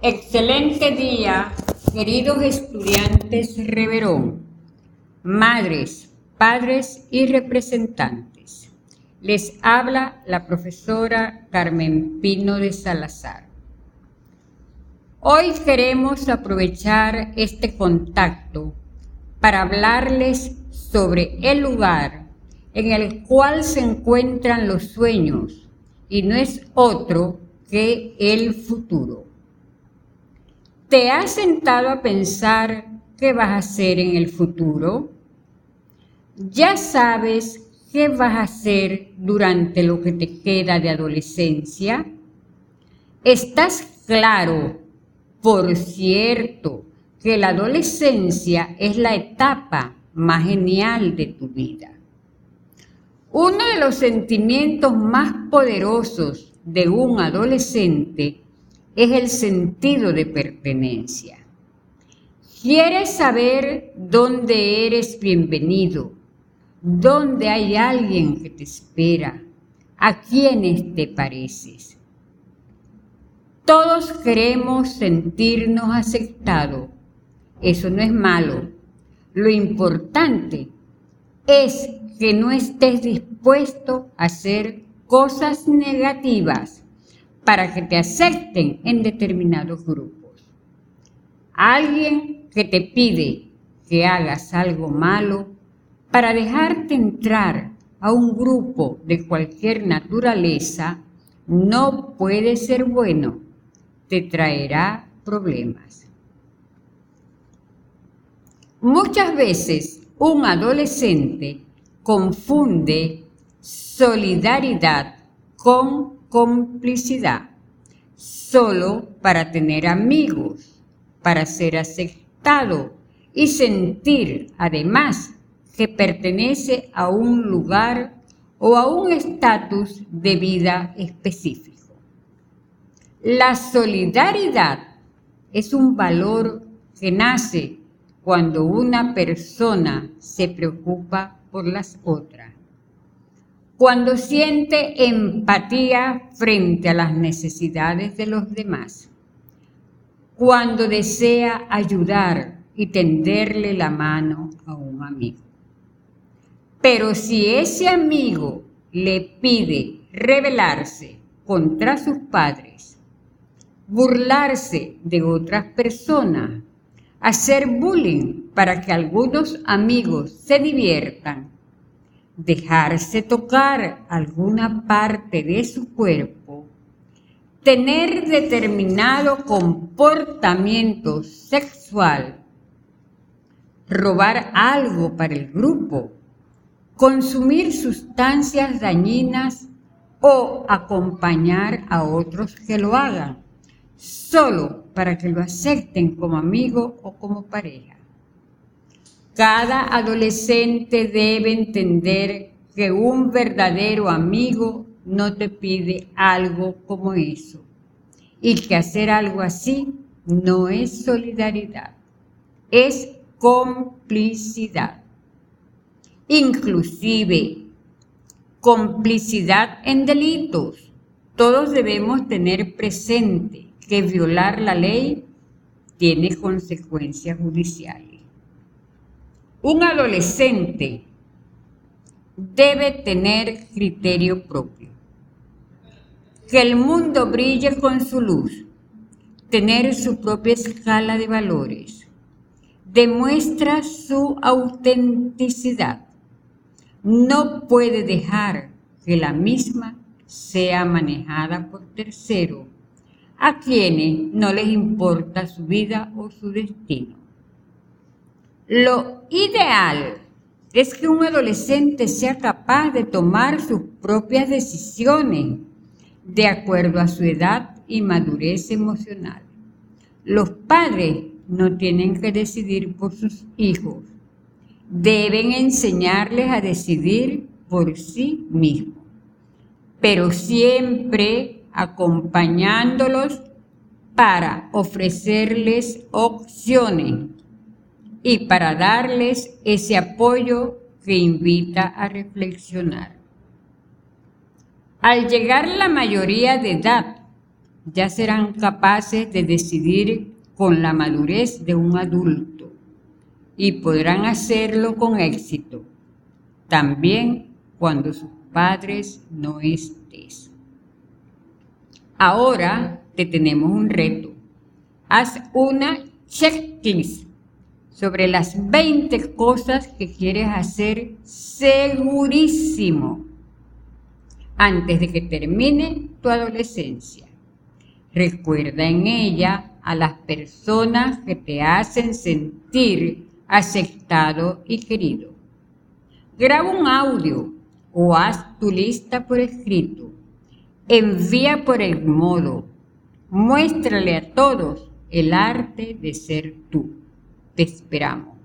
Excelente día, queridos estudiantes Reverón, madres, padres y representantes. Les habla la profesora Carmen Pino de Salazar. Hoy queremos aprovechar este contacto para hablarles sobre el lugar en el cual se encuentran los sueños y no es otro que el futuro. ¿Te has sentado a pensar qué vas a hacer en el futuro? ¿Ya sabes qué vas a hacer durante lo que te queda de adolescencia? ¿Estás claro, por cierto, que la adolescencia es la etapa más genial de tu vida? Uno de los sentimientos más poderosos de un adolescente es el sentido de pertenencia. Quieres saber dónde eres bienvenido, dónde hay alguien que te espera, a quiénes te pareces. Todos queremos sentirnos aceptados. Eso no es malo. Lo importante es que no estés dispuesto a hacer cosas negativas para que te acepten en determinados grupos. Alguien que te pide que hagas algo malo para dejarte entrar a un grupo de cualquier naturaleza no puede ser bueno, te traerá problemas. Muchas veces un adolescente confunde solidaridad con complicidad, solo para tener amigos, para ser aceptado y sentir además que pertenece a un lugar o a un estatus de vida específico. La solidaridad es un valor que nace cuando una persona se preocupa por las otras. Cuando siente empatía frente a las necesidades de los demás. Cuando desea ayudar y tenderle la mano a un amigo. Pero si ese amigo le pide rebelarse contra sus padres, burlarse de otras personas, hacer bullying para que algunos amigos se diviertan, dejarse tocar alguna parte de su cuerpo, tener determinado comportamiento sexual, robar algo para el grupo, consumir sustancias dañinas o acompañar a otros que lo hagan, solo para que lo acepten como amigo o como pareja. Cada adolescente debe entender que un verdadero amigo no te pide algo como eso y que hacer algo así no es solidaridad, es complicidad. Inclusive complicidad en delitos. Todos debemos tener presente que violar la ley tiene consecuencias judiciales. Un adolescente debe tener criterio propio. Que el mundo brille con su luz, tener su propia escala de valores, demuestra su autenticidad. No puede dejar que la misma sea manejada por tercero, a quienes no les importa su vida o su destino. Lo ideal es que un adolescente sea capaz de tomar sus propias decisiones de acuerdo a su edad y madurez emocional. Los padres no tienen que decidir por sus hijos. Deben enseñarles a decidir por sí mismos, pero siempre acompañándolos para ofrecerles opciones y para darles ese apoyo que invita a reflexionar. Al llegar la mayoría de edad, ya serán capaces de decidir con la madurez de un adulto y podrán hacerlo con éxito, también cuando sus padres no estés. Ahora te tenemos un reto. Haz una checklist sobre las 20 cosas que quieres hacer segurísimo antes de que termine tu adolescencia. Recuerda en ella a las personas que te hacen sentir aceptado y querido. Graba un audio o haz tu lista por escrito. Envía por el modo. Muéstrale a todos el arte de ser tú. Te esperamos.